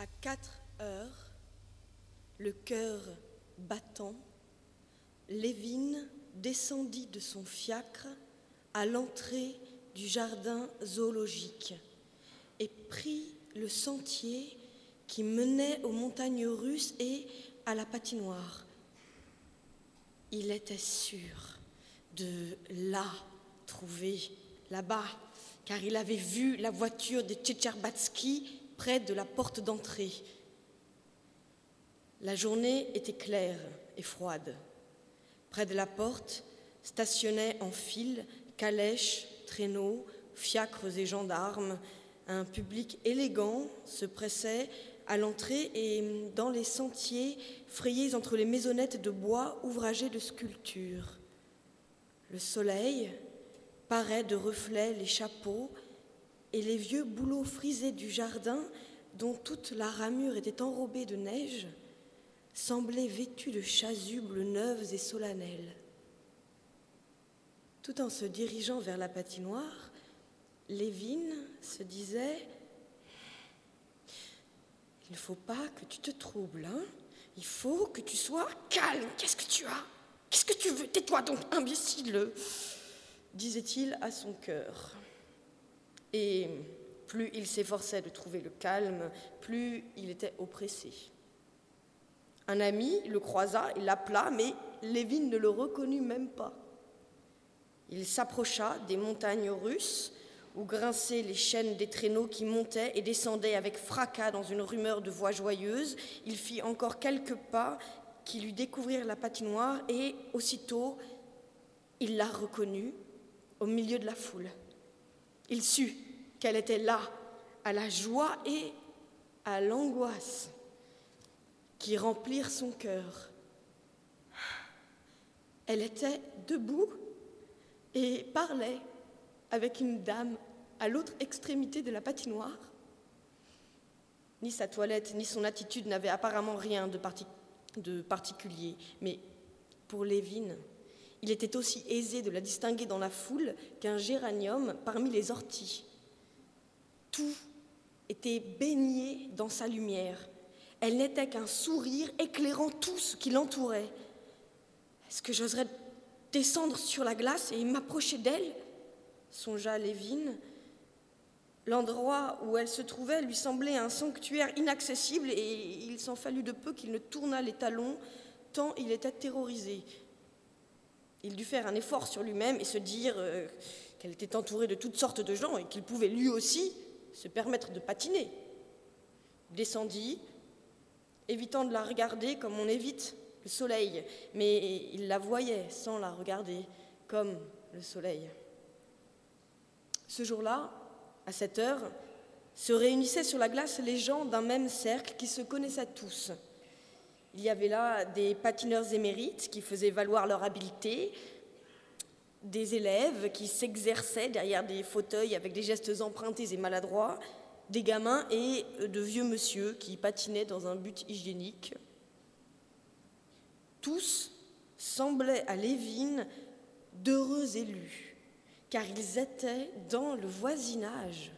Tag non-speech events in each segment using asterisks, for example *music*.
À quatre heures, le cœur battant, Lévin descendit de son fiacre à l'entrée du jardin zoologique et prit le sentier qui menait aux montagnes russes et à la patinoire. Il était sûr de la trouver là-bas, car il avait vu la voiture de Tchetcherbatsky près de la porte d'entrée. La journée était claire et froide. Près de la porte stationnaient en file calèches, traîneaux, fiacres et gendarmes. Un public élégant se pressait à l'entrée et dans les sentiers frayés entre les maisonnettes de bois ouvragées de sculptures. Le soleil paraît de reflets les chapeaux et les vieux bouleaux frisés du jardin, dont toute la ramure était enrobée de neige, semblaient vêtus de chasubles neuves et solennelles. Tout en se dirigeant vers la patinoire, Lévin se disait Il ne faut pas que tu te troubles, hein Il faut que tu sois calme. Qu'est-ce que tu as? Qu'est-ce que tu veux? Tais-toi donc, imbécile disait-il à son cœur. Et plus il s'efforçait de trouver le calme, plus il était oppressé. Un ami le croisa et l'appela, mais Lévin ne le reconnut même pas. Il s'approcha des montagnes russes où grinçaient les chaînes des traîneaux qui montaient et descendaient avec fracas dans une rumeur de voix joyeuse. Il fit encore quelques pas qui lui découvrirent la patinoire et aussitôt il la reconnut au milieu de la foule. Il sut qu'elle était là, à la joie et à l'angoisse qui remplirent son cœur. Elle était debout et parlait avec une dame à l'autre extrémité de la patinoire. Ni sa toilette ni son attitude n'avaient apparemment rien de, particulier, mais pour Lévin, il était aussi aisé de la distinguer dans la foule qu'un géranium parmi les orties. Tout était baigné dans sa lumière. Elle n'était qu'un sourire éclairant tout ce qui l'entourait. Est-ce que j'oserais descendre sur la glace et m'approcher d'elle? Songea Lévin. L'endroit où elle se trouvait lui semblait un sanctuaire inaccessible et il s'en fallut de peu qu'il ne tournât les talons tant il était terrorisé. Il dut faire un effort sur lui-même et se dire euh, qu'elle était entourée de toutes sortes de gens et qu'il pouvait lui aussi se permettre de patiner. Il descendit, évitant de la regarder comme on évite le soleil, mais il la voyait sans la regarder comme le soleil. Ce jour-là, à cette heure, se réunissaient sur la glace les gens d'un même cercle qui se connaissaient tous. Il y avait là des patineurs émérites qui faisaient valoir leur habileté, des élèves qui s'exerçaient derrière des fauteuils avec des gestes empruntés et maladroits, des gamins et de vieux monsieur qui patinaient dans un but hygiénique. Tous semblaient à Lévin d'heureux élus, car ils étaient dans le voisinage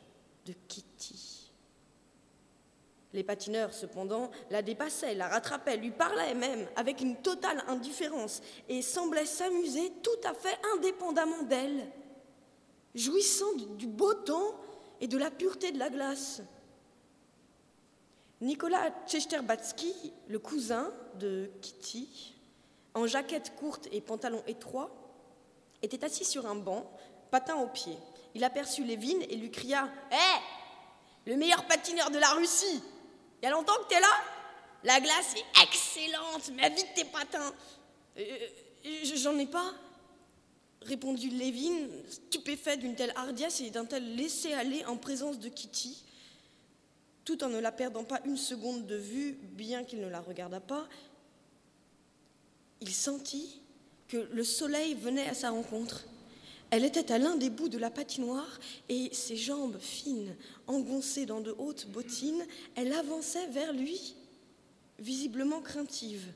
de Kitty. Les patineurs, cependant, la dépassaient, la rattrapaient, lui parlaient même avec une totale indifférence et semblaient s'amuser tout à fait indépendamment d'elle, jouissant du beau temps et de la pureté de la glace. Nicolas Tchesterbatsky, le cousin de Kitty, en jaquette courte et pantalon étroit, était assis sur un banc, patin aux pieds. Il aperçut Lévin et lui cria Hé Le meilleur patineur de la Russie il y a longtemps que tu es là La glace est excellente, mais vite tes patins. Euh, euh, j'en ai pas, répondit Lévin, stupéfait d'une telle hardiesse et d'un tel laisser-aller en présence de Kitty. Tout en ne la perdant pas une seconde de vue, bien qu'il ne la regardât pas, il sentit que le soleil venait à sa rencontre. Elle était à l'un des bouts de la patinoire et ses jambes fines, engoncées dans de hautes bottines, elle avançait vers lui, visiblement craintive.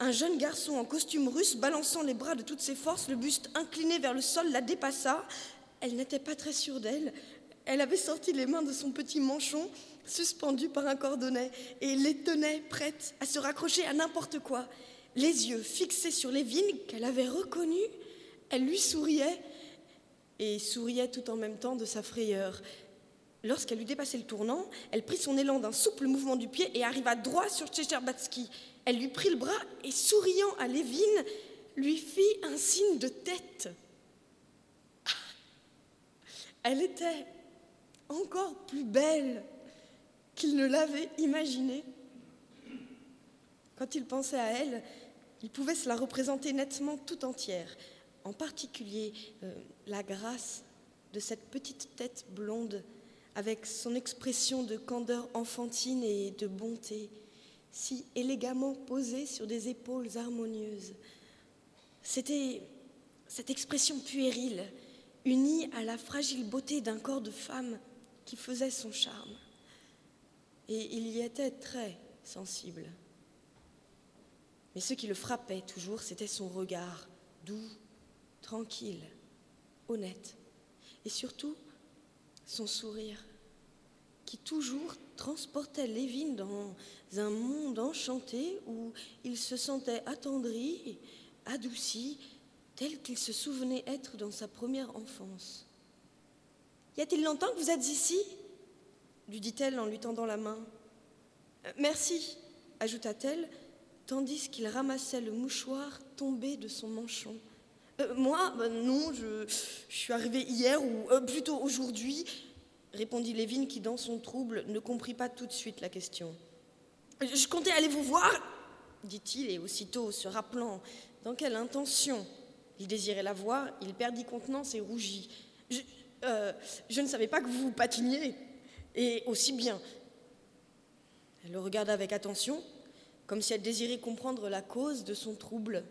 Un jeune garçon en costume russe, balançant les bras de toutes ses forces, le buste incliné vers le sol, la dépassa. Elle n'était pas très sûre d'elle. Elle avait sorti les mains de son petit manchon suspendue par un cordonnet, et les tenait prêtes à se raccrocher à n'importe quoi. Les yeux fixés sur Lévin, qu'elle avait reconnu, elle lui souriait, et souriait tout en même temps de sa frayeur. Lorsqu'elle eut dépassé le tournant, elle prit son élan d'un souple mouvement du pied et arriva droit sur Tchécherbatsky. Elle lui prit le bras et, souriant à Lévin, lui fit un signe de tête. Elle était encore plus belle qu'il ne l'avait imaginée. Quand il pensait à elle, il pouvait se la représenter nettement tout entière, en particulier euh, la grâce de cette petite tête blonde avec son expression de candeur enfantine et de bonté, si élégamment posée sur des épaules harmonieuses. C'était cette expression puérile, unie à la fragile beauté d'un corps de femme qui faisait son charme. Et il y était très sensible. Mais ce qui le frappait toujours, c'était son regard, doux, tranquille, honnête, et surtout son sourire, qui toujours transportait Lévin dans un monde enchanté où il se sentait attendri, adouci, tel qu'il se souvenait être dans sa première enfance. Y a-t-il longtemps que vous êtes ici? lui dit-elle en lui tendant la main. Euh, merci, ajouta-t-elle, tandis qu'il ramassait le mouchoir tombé de son manchon. Euh, moi, ben non, je, suis arrivée hier, ou euh, plutôt aujourd'hui, répondit Lévin, qui, dans son trouble, ne comprit pas tout de suite la question. Je comptais aller vous voir, dit-il, et aussitôt, se rappelant dans quelle intention il désirait la voir, il perdit contenance et rougit. Je, je ne savais pas que vous patiniez, et aussi bien. Elle le regarda avec attention, comme si elle désirait comprendre la cause de son trouble.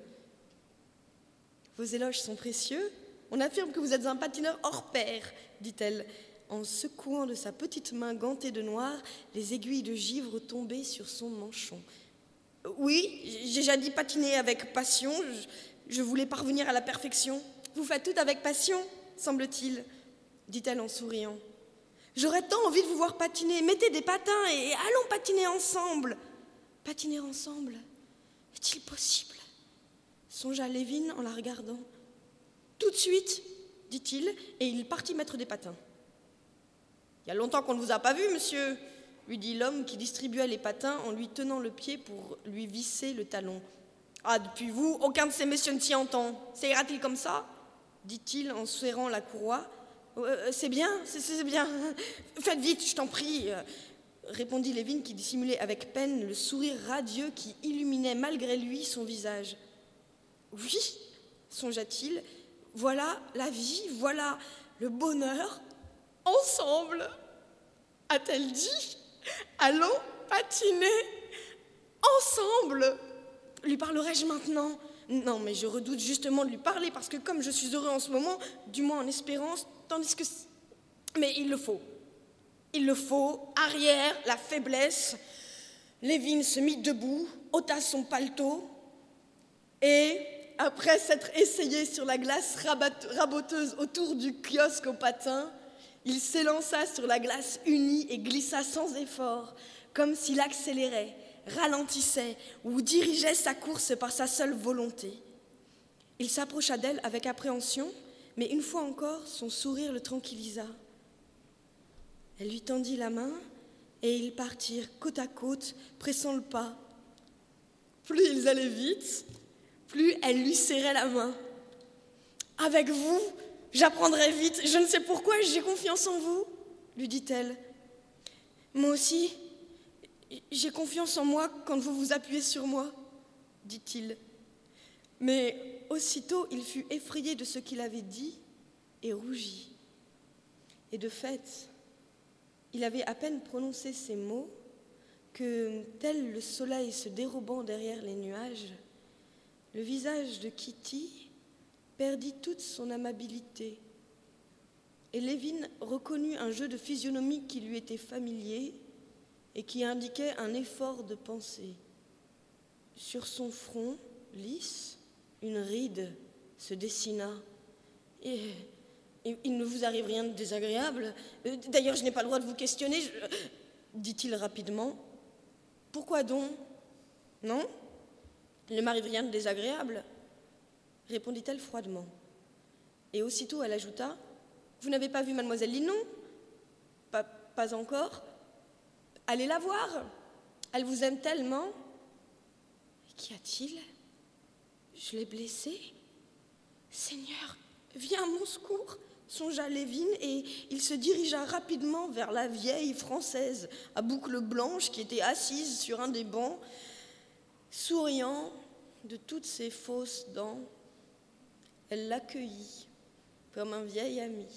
Vos éloges sont précieux. On affirme que vous êtes un patineur hors pair, dit-elle, en secouant de sa petite main gantée de noir les aiguilles de givre tombées sur son manchon. Oui, j'ai déjà dit patiner avec passion. Je voulais parvenir à la perfection. Vous faites tout avec passion, semble-t-il, dit-elle en souriant. J'aurais tant envie de vous voir patiner. Mettez des patins et allons patiner ensemble. Patiner ensemble Est-il possible? Songea Lévin en la regardant. Tout de suite, dit-il, et il partit mettre des patins. Il y a longtemps qu'on ne vous a pas vu, monsieur, lui dit l'homme qui distribuait les patins en lui tenant le pied pour lui visser le talon. Ah, depuis vous, aucun de ces messieurs ne s'y entend. Ça ira-t-il comme ça? dit-il en serrant la courroie euh, c'est bien, c'est bien. *laughs* Faites vite, je t'en prie, euh, répondit Lévin qui dissimulait avec peine le sourire radieux qui illuminait malgré lui son visage. Oui, songea-t-il, voilà la vie, voilà le bonheur, ensemble, a-t-elle dit. Allons patiner ensemble. Lui parlerai-je maintenant? Non, mais je redoute justement de lui parler parce que comme je suis heureux en ce moment, du moins en espérance, Tandis que... Mais il le faut. Il le faut. Arrière, la faiblesse. Lévin se mit debout, ôta son paletot et, après s'être essayé sur la glace raboteuse autour du kiosque au patin, il s'élança sur la glace unie et glissa sans effort, comme s'il accélérait, ralentissait ou dirigeait sa course par sa seule volonté. Il s'approcha d'elle avec appréhension, mais une fois encore, son sourire le tranquillisa. Elle lui tendit la main et ils partirent côte à côte, pressant le pas. Plus ils allaient vite, plus elle lui serrait la main. Avec vous, j'apprendrai vite. Je ne sais pourquoi j'ai confiance en vous, lui dit-elle. Moi aussi, j'ai confiance en moi quand vous vous appuyez sur moi, dit-il. Mais aussitôt il fut effrayé de ce qu'il avait dit et rougit. Et de fait, il avait à peine prononcé ces mots que, tel le soleil se dérobant derrière les nuages, le visage de Kitty perdit toute son amabilité. Et Lévin reconnut un jeu de physionomie qui lui était familier et qui indiquait un effort de pensée. Sur son front lisse, une ride se dessina. Et, il ne vous arrive rien de désagréable. Euh, d'ailleurs, je n'ai pas le droit de vous questionner. dit-il rapidement. Pourquoi donc? Non? Il ne m'arrive rien de désagréable répondit-elle froidement. Et aussitôt elle ajouta Vous n'avez pas vu mademoiselle Linon? Pas, encore. Allez la voir. Elle vous aime tellement. Qu'y a-t-il? Je l'ai blessée. Seigneur, viens à mon secours. Songea Lévin, et il se dirigea rapidement vers la vieille française à boucles blanches qui était assise sur un des bancs, souriant de toutes ses fausses dents. Elle l'accueillit comme un vieil ami.